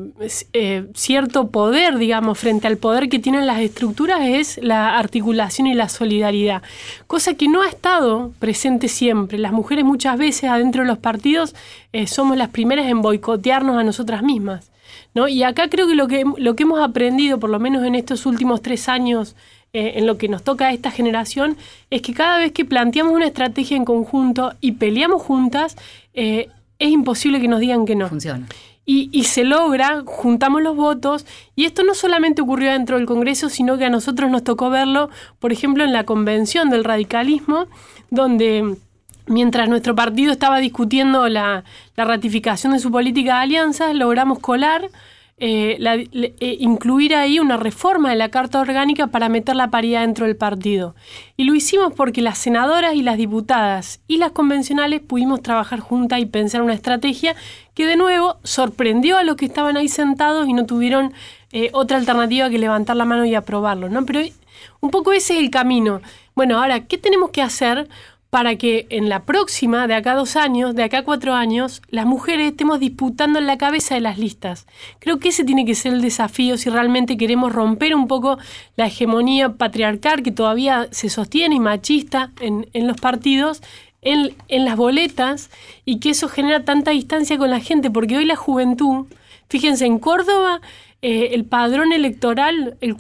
eh, cierto poder, digamos, frente al poder que tienen las estructuras es la articulación y la solidaridad, cosa que no ha estado presente siempre. Las mujeres muchas veces adentro de los partidos eh, somos las primeras en boicotearnos a nosotras mismas. ¿no? Y acá creo que lo, que lo que hemos aprendido, por lo menos en estos últimos tres años, en lo que nos toca a esta generación, es que cada vez que planteamos una estrategia en conjunto y peleamos juntas, es imposible que nos digan que no. Funciona. Y, y se logra, juntamos los votos, y esto no solamente ocurrió dentro del Congreso, sino que a nosotros nos tocó verlo, por ejemplo, en la convención del radicalismo, donde mientras nuestro partido estaba discutiendo la, la ratificación de su política de alianzas, logramos colar, eh, eh, incluir ahí una reforma de la Carta Orgánica para meter la paridad dentro del partido. Y lo hicimos porque las senadoras y las diputadas y las convencionales pudimos trabajar juntas y pensar una estrategia que de nuevo sorprendió a los que estaban ahí sentados y no tuvieron eh, otra alternativa que levantar la mano y aprobarlo. ¿no? Pero un poco ese es el camino. Bueno, ahora, ¿qué tenemos que hacer para que en la próxima, de acá a dos años, de acá a cuatro años, las mujeres estemos disputando en la cabeza de las listas? Creo que ese tiene que ser el desafío si realmente queremos romper un poco la hegemonía patriarcal que todavía se sostiene y machista en, en los partidos. En, en las boletas y que eso genera tanta distancia con la gente, porque hoy la juventud, fíjense, en Córdoba eh, el padrón electoral, el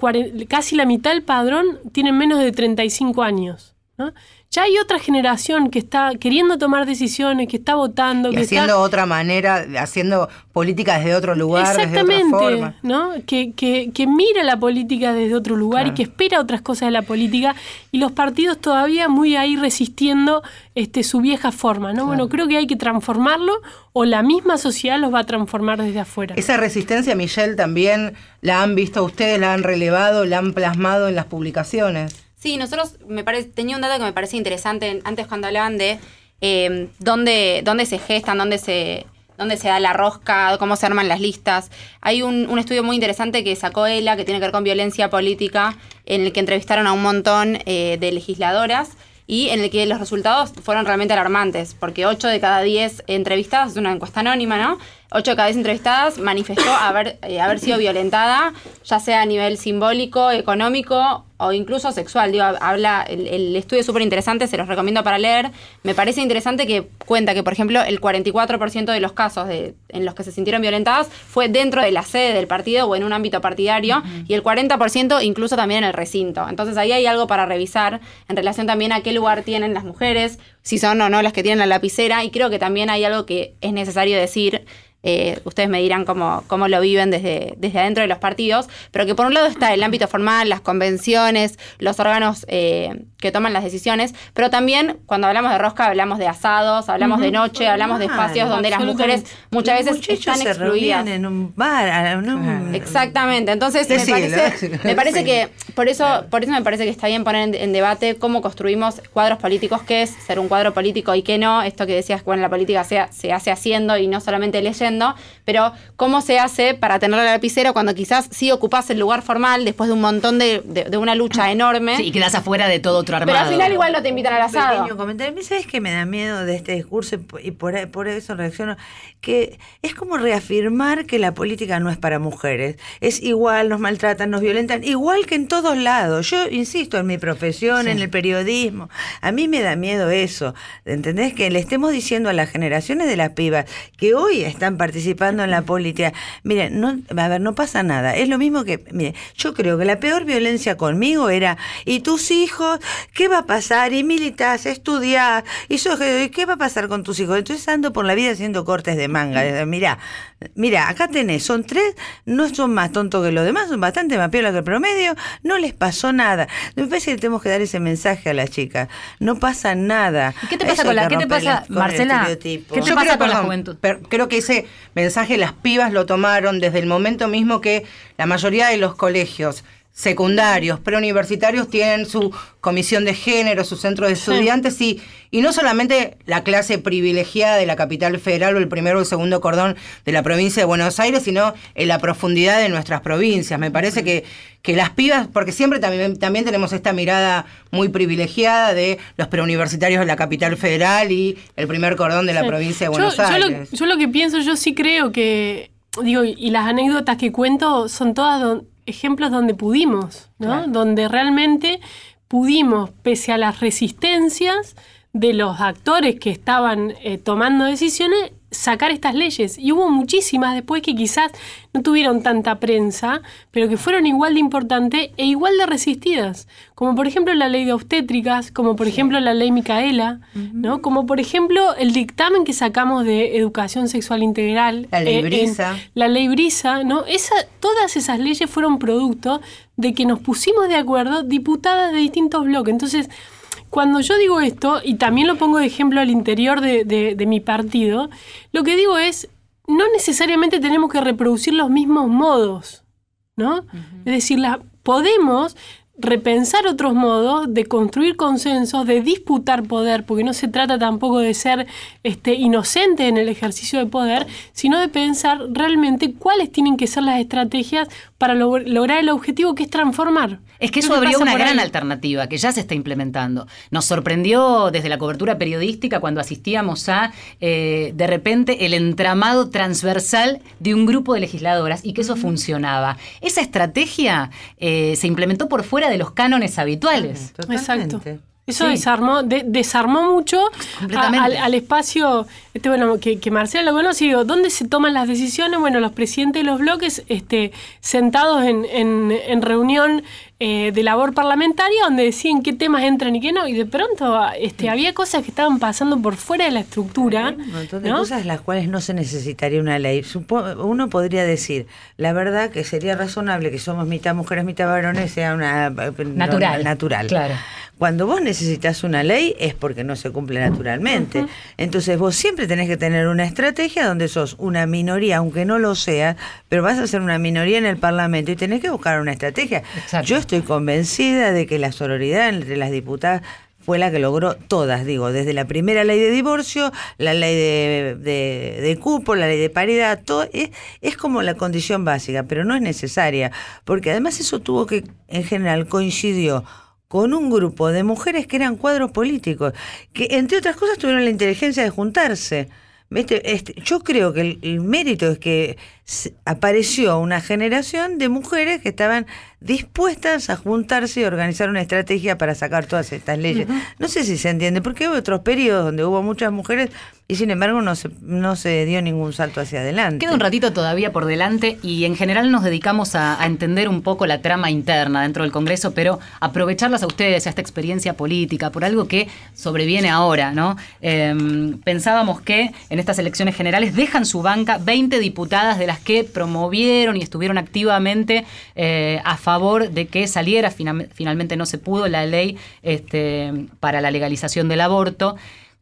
casi la mitad del padrón, tiene menos de 35 años. ¿No? ya hay otra generación que está queriendo tomar decisiones, que está votando, Y que haciendo está... otra manera, haciendo política desde otro lugar, desde otra Exactamente, forma. ¿no? Que, que, que mira la política desde otro lugar y que espera otras cosas de la política y los partidos todavía muy ahí resistiendo este, su vieja forma, ¿no? Bueno, creo que hay que transformarlo o la misma sociedad los va a transformar desde afuera. Esa resistencia, Michelle, también la han visto ustedes, la han relevado, la han plasmado en las publicaciones. Sí, nosotros me parece, tenía un dato que me parece interesante antes cuando hablaban de eh, dónde, dónde se gestan, dónde se, dónde se da la rosca, cómo se arman las listas. Hay un, un estudio muy interesante que sacó ELA que tiene que ver con violencia política, en el que entrevistaron a un montón eh, de legisladoras y en el que los resultados fueron realmente alarmantes, porque 8 de cada 10 entrevistadas, es una encuesta anónima, ¿no? 8 de cada 10 entrevistadas manifestó haber, eh, haber sido violentada, ya sea a nivel simbólico, económico o incluso sexual. Digo, habla, el, el estudio es súper interesante, se los recomiendo para leer. Me parece interesante que cuenta que, por ejemplo, el 44% de los casos de, en los que se sintieron violentadas fue dentro de la sede del partido o en un ámbito partidario, y el 40% incluso también en el recinto. Entonces ahí hay algo para revisar en relación también a qué lugar tienen las mujeres, si son o no las que tienen la lapicera, y creo que también hay algo que es necesario decir. eh, ustedes me dirán cómo, cómo lo viven desde, desde adentro de los partidos, pero que por un lado está el ámbito formal, las convenciones, los órganos eh, que toman las decisiones, pero también cuando hablamos de rosca hablamos de asados, hablamos de noche, hablamos de espacios donde las mujeres muchas Los veces están se excluidas. en un bar. Exactamente, entonces me parece, me que por eso, por eso me parece que está bien poner en, en debate cómo construimos cuadros políticos, qué es ser un cuadro político y qué no, esto que decías, bueno, la política se, se hace haciendo y no solamente leyendo, pero cómo se hace para tener la lapicera cuando quizás sí ocupás el lugar formal después de un montón de, de- de una lucha enorme, Sí, y quedas afuera de todo otro armado. pero al final igual no te invitan al asado. pequeño comentario. A mí, ¿sabes qué me da miedo de este discurso? Y por- Y por, por eso reacciono. Que es como reafirmar que la política no es para mujeres. Es igual, nos maltratan, nos violentan, igual que en todos lados. Yo insisto, en mi profesión, en el periodismo. A mí me da miedo eso. ¿Entendés? Que le estemos diciendo a las generaciones de las pibas que hoy están participando en la política. Miren, no, a ver, no pasa nada. Es lo mismo que, mire, yo creo que la peor violencia conmigo era, ¿y tus hijos? ¿Qué va a pasar? Y militas, estudiás, y sos, ¿y qué va a pasar con tus hijos? Entonces ando por la vida haciendo cortes de manga. Mira, mira, acá tenés, son tres, no son más tontos que los demás, son bastante más piola que el promedio, no les pasó nada. Me parece que tenemos que dar ese mensaje a las chicas. No pasa nada. ¿Y qué te pasa Eso con la- qué te pasa, el Marcela? ¿Qué te Yo pasa creo, con la juventud? per- creo que ese mensaje las pibas lo tomaron desde el momento mismo que la mayoría de los colegios secundarios, preuniversitarios tienen su comisión de género, su centro de estudiantes y, y no solamente la clase privilegiada de la capital federal o el primero o el segundo cordón de la provincia de Buenos Aires, sino en la profundidad de nuestras provincias. Me parece que, que las pibas, porque siempre también, también tenemos esta mirada muy privilegiada de los preuniversitarios de la capital federal y el primer cordón de la Sí. provincia de Yo- Buenos yo, lo- Aires. Yo lo, que pienso, yo sí creo que, digo, y las anécdotas que cuento son todas don- ejemplos donde pudimos, ¿no? Claro. Donde realmente pudimos, pese a las resistencias de los actores que estaban eh, tomando decisiones, sacar estas leyes. Y hubo muchísimas después que quizás no tuvieron tanta prensa, pero que fueron igual de importantes e igual de resistidas. Como por ejemplo la ley de obstétricas, como por ejemplo la ley Micaela, ¿no? Como por ejemplo el dictamen que sacamos de educación sexual integral. La ley eh, Brisa. la ley Brisa, ¿no? Esa, todas esas leyes fueron producto de que nos pusimos de acuerdo diputadas de distintos bloques. Entonces, cuando yo digo esto, y también lo pongo de ejemplo al interior de, de- de mi partido, lo que digo es, no necesariamente tenemos que reproducir los mismos modos, ¿no? Es decir, la- podemos repensar otros modos de construir consensos, de disputar poder, porque no se trata tampoco de ser este, inocente en el ejercicio de poder, sino de pensar realmente cuáles tienen que ser las estrategias para log- lograr el objetivo que es transformar. Es que eso abrió una gran ahí. alternativa que ya se está implementando. Nos sorprendió desde la cobertura periodística cuando asistíamos a, eh, de repente, el entramado transversal de un grupo de legisladoras y que eso funcionaba. Esa estrategia eh, se implementó por fuera de los cánones habituales. Totalmente. Exacto. Eso Sí. desarmó, de- desarmó mucho a- Completamente. al, al espacio, este, bueno, que, que Marcela lo conoce, digo, ¿dónde se toman las decisiones? Bueno, los presidentes de los bloques este, sentados en, en- en reunión eh, de labor parlamentaria donde decían qué temas entran y qué no, y de pronto este, había cosas que estaban pasando por fuera de la estructura. Un montón de ¿no? cosas las cuales no se necesitaría una ley. Supo- uno podría decir, la verdad que sería razonable que somos mitad mujeres, mitad varones, sea una eh, Natural. no- natural. Claro. Cuando vos necesitas una ley es porque no se cumple naturalmente. Entonces vos siempre tenés que tener una estrategia donde sos una minoría, aunque no lo seas, pero vas a ser una minoría en el Parlamento y tenés que buscar una estrategia. Exacto. Yo estoy convencida de que la sororidad entre las diputadas fue la que logró todas, digo, desde la primera ley de divorcio, la ley de, cupo, la ley de paridad, todo es, como la condición básica, pero no es necesaria, porque además eso tuvo que, en general, coincidió con un grupo de mujeres que eran cuadros políticos, que entre otras cosas tuvieron la inteligencia de juntarse. Este, yo creo que el, mérito es que apareció una generación de mujeres que estaban dispuestas a juntarse y organizar una estrategia para sacar todas estas leyes. No sé si se entiende, porque hubo otros periodos donde hubo muchas mujeres y sin embargo no se, no se dio ningún salto hacia adelante. Queda un ratito todavía por delante y en general nos dedicamos a, a entender un poco la trama interna dentro del Congreso, pero aprovecharlas a ustedes, a esta experiencia política, por algo que sobreviene ahora, ¿no? Eh, pensábamos que en estas elecciones generales dejan su banca 20 diputadas de las que promovieron y estuvieron activamente eh, a favor de que saliera, finalmente no se pudo, la ley este, para la legalización del aborto.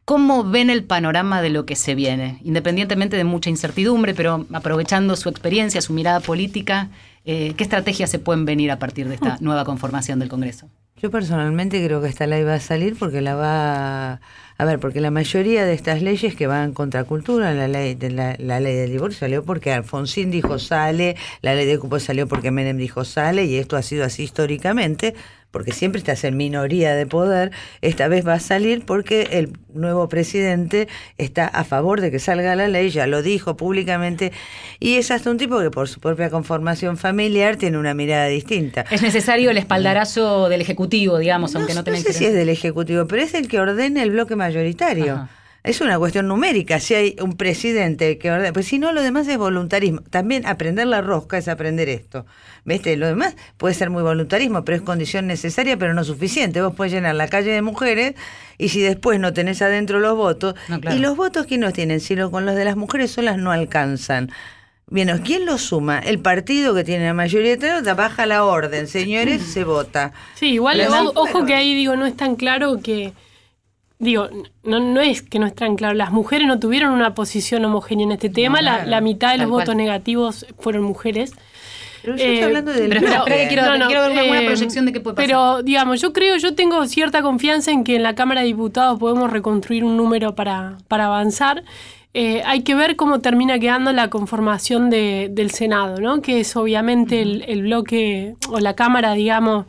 ¿Cómo ven el panorama de lo que se viene? Independientemente de mucha incertidumbre, pero aprovechando su experiencia, su mirada política, eh, ¿qué estrategias se pueden venir a partir de esta nueva conformación del Congreso? Yo personalmente creo que esta ley va a salir porque la va a ver, porque la mayoría de estas leyes que van contra cultura, la ley de la, ley del divorcio salió porque Alfonsín dijo sale, la ley de cupo salió porque Menem dijo sale y esto ha sido así históricamente, porque siempre estás en minoría de poder, esta vez va a salir porque el nuevo presidente está a favor de que salga la ley, ya lo dijo públicamente, y es hasta un tipo que por su propia conformación familiar tiene una mirada distinta. Es necesario el espaldarazo del Ejecutivo, digamos, aunque no, tenga sé si es del Ejecutivo, pero es el que ordena el bloque mayoritario. Ajá. Es una cuestión numérica, si hay un presidente que ordena, pues si no, lo demás es voluntarismo. También aprender la rosca es aprender esto. ¿Viste? Lo demás puede ser muy voluntarismo, pero es condición necesaria, pero no suficiente. Vos podés llenar la calle de mujeres y si después no tenés adentro los votos, No, claro. y los votos que no tienen, sino con los de las mujeres solas no alcanzan. Bien, ¿quién los suma? El partido que tiene la mayoría de votos, baja la orden, señores, se vota. Sí, igual o- ojo que ahí digo, no es tan claro que. Digo, no, no es que no es tan claro. Las mujeres no tuvieron una posición homogénea en este tema. La- claro, la, mitad de los tal cual. votos negativos fueron mujeres. Pero yo estoy Eh, hablando del pero que quiero- quiero ver una buena proyección de qué puede pasar. Pero, digamos, yo creo, yo tengo cierta confianza en que en la Cámara de Diputados podemos reconstruir un número para, para avanzar. Eh, hay que ver cómo termina quedando la conformación de- del Senado, ¿no? Que es obviamente el, el bloque o la Cámara, digamos,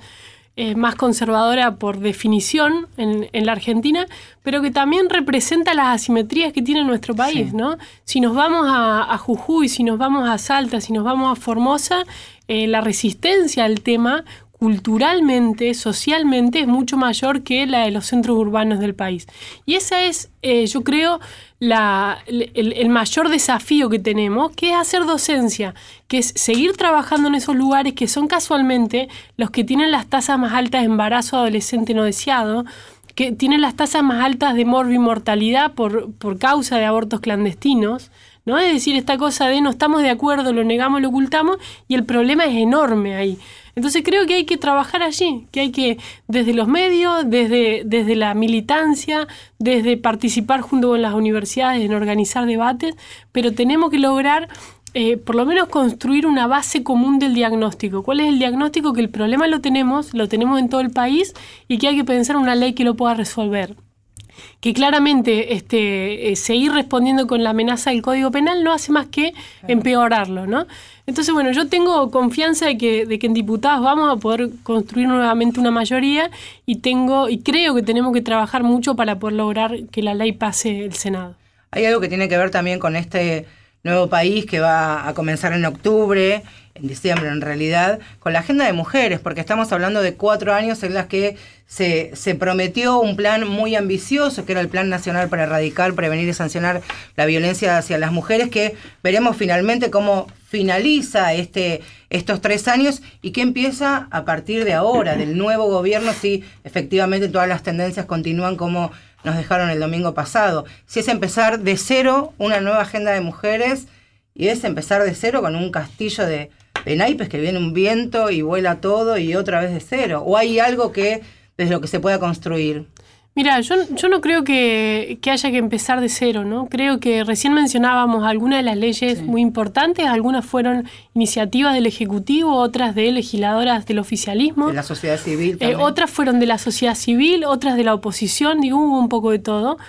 eh, más conservadora por definición en, en la Argentina, pero que también representa las asimetrías que tiene nuestro país, ¿no? Si nos vamos a, a Jujuy, si nos vamos a Salta, si nos vamos a Formosa, eh, la resistencia al tema culturalmente, socialmente, es mucho mayor que la de los centros urbanos del país. Y esa es, eh, yo creo, el mayor desafío que tenemos, que es hacer docencia, que es seguir trabajando en esos lugares que son casualmente los que tienen las tasas más altas de embarazo adolescente no deseado, que tienen las tasas más altas de morbimortalidad por, por causa de abortos clandestinos. ¿no? Es decir, esta cosa de no estamos de acuerdo, lo negamos, lo ocultamos, y el problema es enorme ahí. Entonces creo que hay que trabajar allí, que hay que, desde los medios, desde, desde la militancia, desde participar junto con las universidades en organizar debates, pero tenemos que lograr eh, por lo menos construir una base común del diagnóstico. ¿Cuál es el diagnóstico? Que el problema lo tenemos, lo tenemos en todo el país y que hay que pensar una ley que lo pueda resolver que claramente este, eh, seguir respondiendo con la amenaza del Código Penal no hace más que empeorarlo, ¿no? Entonces, bueno, yo tengo confianza de que, de que en diputados vamos a poder construir nuevamente una mayoría y tengo y creo que tenemos que trabajar mucho para poder lograr que la ley pase el Senado. Hay algo que tiene que ver también con este nuevo país que va a comenzar en octubre, en diciembre en realidad, con la agenda de mujeres, porque estamos hablando de cuatro años en las que se, se prometió un plan muy ambicioso, que era el Plan Nacional para Erradicar, Prevenir y Sancionar la Violencia hacia las Mujeres, que veremos finalmente cómo finaliza este, estos tres años y qué empieza a partir de ahora, del nuevo gobierno, si efectivamente todas las tendencias continúan como nos dejaron el domingo pasado. Si es empezar de cero una nueva agenda de mujeres y es empezar de cero con un castillo de, de naipes que viene un viento y vuela todo y otra vez de cero. O hay algo que desde lo que se pueda construir. Mira, yo, yo no creo que, que haya que empezar de cero, ¿no? Creo que recién mencionábamos algunas de las leyes muy importantes, algunas fueron iniciativas del Ejecutivo, otras de legisladoras del oficialismo. De la sociedad civil. Eh, otras fueron de la sociedad civil, otras de la oposición, digo, hubo un poco de todo.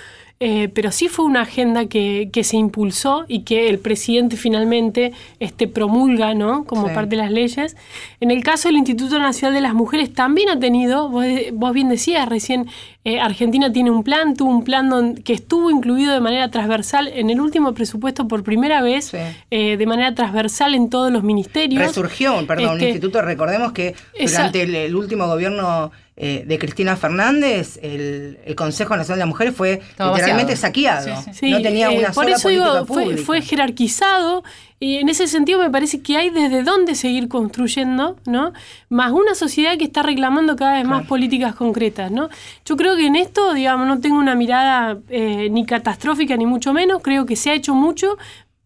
Eh, pero sí fue una agenda que, que se impulsó y que el presidente finalmente este, promulga ¿no? como Sí. parte de las leyes. En el caso del Instituto Nacional de las Mujeres también ha tenido, vos, vos bien decías recién, eh, Argentina tiene un plan, tuvo un plan don- que estuvo incluido de manera transversal en el último presupuesto por primera vez, Sí. eh, de manera transversal en todos los ministerios. Resurgió, perdón, un Este, instituto, recordemos que durante el, el último gobierno eh, de Cristina Fernández, el, el Consejo Nacional de las Mujeres fue Estaba literalmente vaciado. saqueado. Sí, sí. Sí, no tenía eh, una por sola eso política digo, pública. fue jerarquizado y en ese sentido me parece que hay desde dónde seguir construyendo, ¿no? Más una sociedad que está reclamando cada vez más políticas concretas, ¿no? Yo creo que en esto, digamos, no tengo una mirada eh, ni catastrófica ni mucho menos, creo que se ha hecho mucho,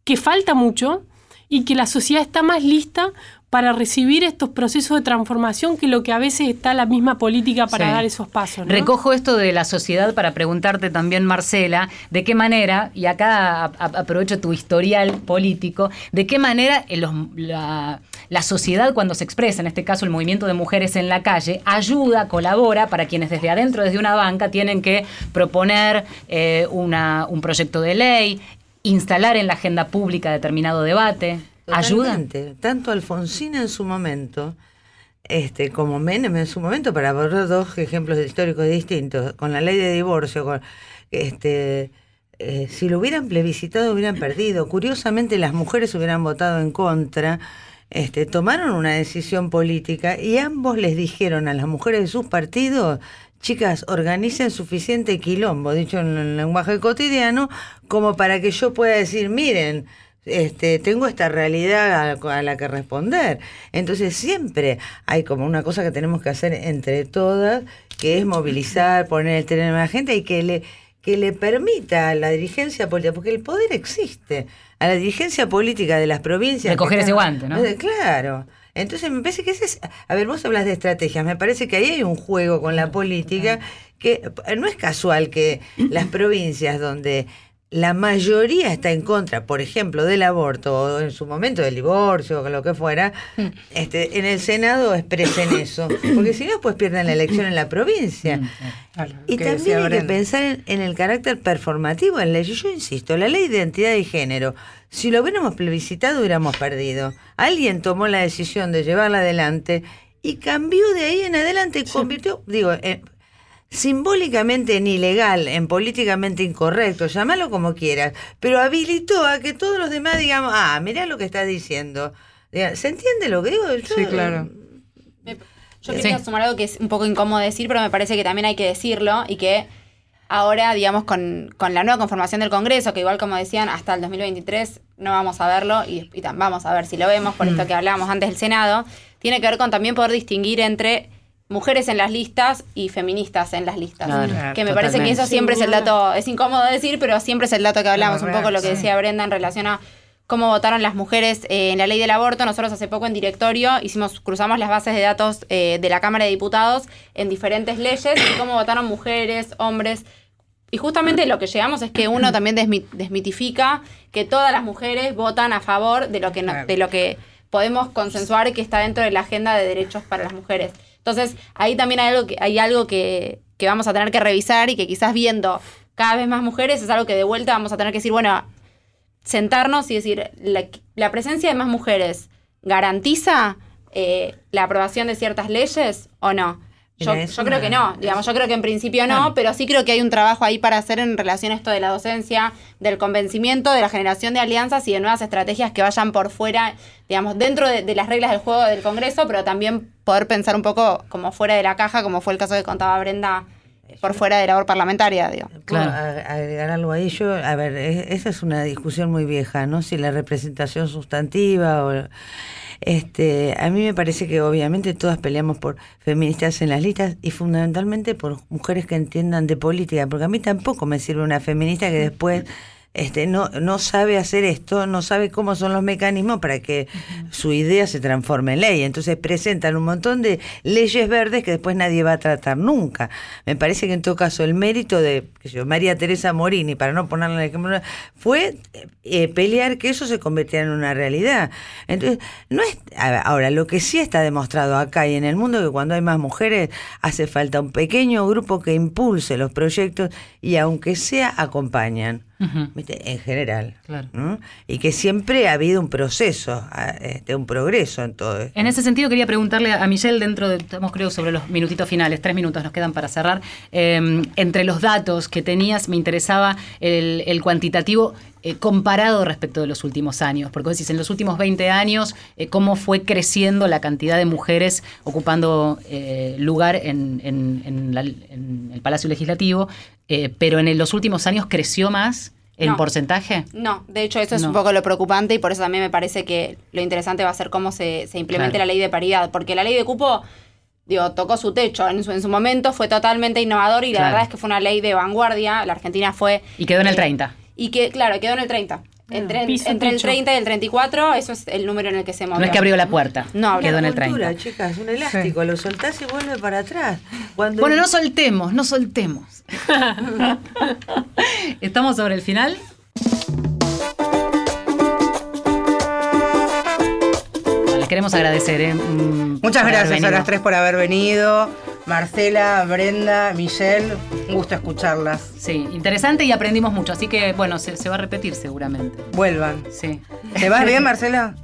que falta mucho y que la sociedad está más lista para recibir estos procesos de transformación que lo que a veces está la misma política para Sí. dar esos pasos. ¿no? Recojo esto de la sociedad para preguntarte también, Marcela, de qué manera, y acá aprovecho tu historial político, de qué manera los- la, la sociedad cuando se expresa, en este caso el movimiento de mujeres en la calle, ayuda, colabora para quienes desde adentro, desde una banca, tienen que proponer eh, una- un proyecto de ley, instalar en la agenda pública determinado debate. ¿Ayuda? Totalmente. Tanto Alfonsina en su momento, este, como Menem en su momento, para poner dos ejemplos históricos distintos, con la ley de divorcio, con, este, eh, si lo hubieran plebiscitado hubieran perdido. Curiosamente las mujeres hubieran votado en contra. Este, tomaron una decisión política y ambos les dijeron a las mujeres de sus partidos, chicas, organicen suficiente quilombo, dicho en el lenguaje cotidiano, como para que yo pueda decir, miren, este, tengo esta realidad a, a la que responder. Entonces siempre hay como una cosa que tenemos que hacer entre todas, que es movilizar, poner el tren en la gente y que le, que le permita a la dirigencia política, porque el poder existe, a la dirigencia política de las provincias. Recoger ese guante, ¿no? Claro. Entonces me parece que ese es, a ver, vos hablas de estrategias, me parece que ahí hay un juego con la política que eh, no es casual que las provincias donde la mayoría está en contra, por ejemplo, del aborto o en su momento del divorcio o lo que fuera, este, en el Senado expresen eso, porque si no, pues pierden la elección en la provincia. Claro, Y también hay que pensar en, en el carácter performativo en la ley. Yo insisto, la ley de identidad y género, si lo hubiéramos plebiscitado hubiéramos perdido. Alguien tomó la decisión de llevarla adelante y cambió de ahí en adelante y convirtió, digo, en- simbólicamente en ilegal, en políticamente incorrecto, llámalo como quieras, pero habilitó a que todos los demás digamos, ah, mirá lo que está diciendo. ¿Se entiende lo que digo? Yo- Sí, claro. Yo Sí. quería sumar algo que es un poco incómodo decir, pero me parece que también hay que decirlo y que ahora, digamos, con, con la nueva conformación del Congreso, que igual como decían, hasta el 2023 no vamos a verlo y, y tam- vamos a ver si lo vemos, por esto que hablábamos antes del Senado, tiene que ver con también poder distinguir entre mujeres en las listas y feministas en las listas. Claro, que me parece que eso siempre es el dato, es incómodo decir, pero siempre es el dato que hablamos, un poco lo que decía Brenda en relación a cómo votaron las mujeres eh, en la ley del aborto. Nosotros hace poco en directorio hicimos, cruzamos las bases de datos eh, de la Cámara de Diputados en diferentes leyes y cómo votaron mujeres, hombres. Y justamente lo que llegamos es que uno también desmi- desmitifica que todas las mujeres votan a favor de lo que no- de lo que podemos consensuar que está dentro de la agenda de derechos para las mujeres. Entonces, ahí también hay algo que, hay algo que, que vamos a tener que revisar y que quizás viendo cada vez más mujeres es algo que de vuelta vamos a tener que decir, bueno, sentarnos y decir, la, la presencia de más mujeres garantiza eh, la aprobación de ciertas leyes o no? Yo, yo creo que no, digamos, yo creo que en principio no, pero sí creo que hay un trabajo ahí para hacer en relación a esto de la docencia, del convencimiento, de la generación de alianzas y de nuevas estrategias que vayan por fuera, digamos, dentro de, de las reglas del juego del Congreso, pero también poder pensar un poco como fuera de la caja, como fue el caso que contaba Brenda, por fuera de la labor parlamentaria, digo. ¿Puedo Claro. ag- agregar algo ahí? Yo, a ver, e- esa es una discusión muy vieja, ¿no? Si la representación sustantiva o... Este, a mí me parece que obviamente todas peleamos por feministas en las listas y fundamentalmente por mujeres que entiendan de política, porque a mí tampoco me sirve una feminista que después este, no, no sabe hacer esto, no sabe cómo son los mecanismos para que su idea se transforme en ley. Entonces presentan un montón de leyes verdes que después nadie va a tratar nunca. Me parece que en todo caso el mérito de sé yo, María Teresa Morini, para no ponerle el ejemplo, fue eh, pelear que eso se convirtiera en una realidad. Entonces, no es ahora lo que sí está demostrado acá y en el mundo que cuando hay más mujeres hace falta un pequeño grupo que impulse los proyectos y aunque sea acompañan. En general. Claro. ¿no? Y que siempre ha habido un proceso, este, un progreso en todo esto. En ese sentido quería preguntarle a Michelle dentro de, estamos creo sobre los minutitos finales, tres minutos nos quedan para cerrar, eh, entre los datos que tenías me interesaba el, el cuantitativo eh, comparado respecto de los últimos años, porque decís, en los últimos 20 años, eh, cómo fue creciendo la cantidad de mujeres ocupando eh, lugar en, en- en la- en el Palacio Legislativo, eh, pero en los últimos años creció más en No. porcentaje. No, de hecho eso es No. un poco lo preocupante y por eso también me parece que lo interesante va a ser cómo se, se implemente Claro. la ley de paridad, porque la ley de cupo, digo, tocó su techo en su, en su momento, fue totalmente innovador y la Claro. verdad es que fue una ley de vanguardia, la Argentina fue... Y quedó en el eh, 30. Y que, claro, quedó en el 30. Entre, piso entre el techo. 30 y el 34, eso es el número en el que se movió. No es que abrió la puerta, No, abrió quedó en el 30. Cultura, chicas, un elástico, lo soltás y vuelve para atrás. Cuando Bueno, no soltemos, no soltemos. ¿Estamos sobre el final? Les queremos agradecer. ¿eh? Mm, Muchas gracias a las tres por haber venido. Marcela, Brenda, Michelle, un gusto escucharlas. Sí, interesante y aprendimos mucho, así que bueno, se, se va a repetir seguramente. Vuelvan. Sí. ¿Te vas bien, Marcela?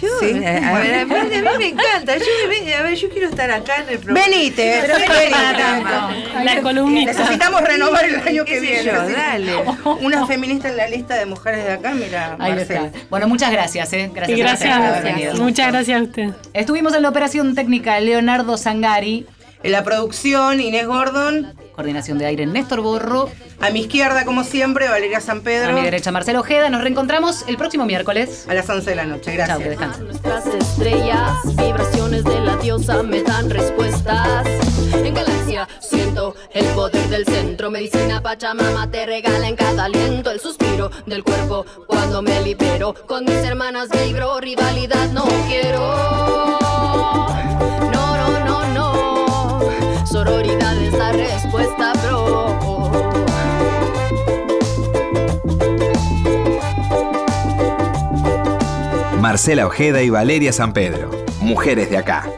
Yo, Sí. eh, a, ver, a, mí, a mí me encanta. Yo, me- a ver, yo quiero estar acá en el programa. Venite, Pero venite. venite. La columnista. Necesitamos renovar el año que ¿Qué sé viene. yo? Dale. Una feminista en la lista de mujeres de acá, mira, Ahí Marcela. está. Bueno, muchas gracias, ¿eh? Gracias, Y a por haber gracias. venido. Muchas gracias a usted. Estuvimos en la operación técnica Leonardo Sangari, En la producción, Inés Gordon. coordinación de aire Néstor Borro, A mi izquierda, como siempre, Valeria San a Pedro. mi derecha Marcelo Ojeda. Nos reencontramos el próximo miércoles. A las 11 de la noche. Chao, Gracias. que descansen. Nuestras estrellas, vibraciones de la diosa me dan respuestas. En galaxia siento el poder del centro. Medicina Pachamama te regala en cada aliento el suspiro del cuerpo cuando me libero. Con mis hermanas vibro, rivalidad no quiero. Sororidad es la respuesta, bro. Marcela Ojeda y Valeria San Pedro, mujeres de acá.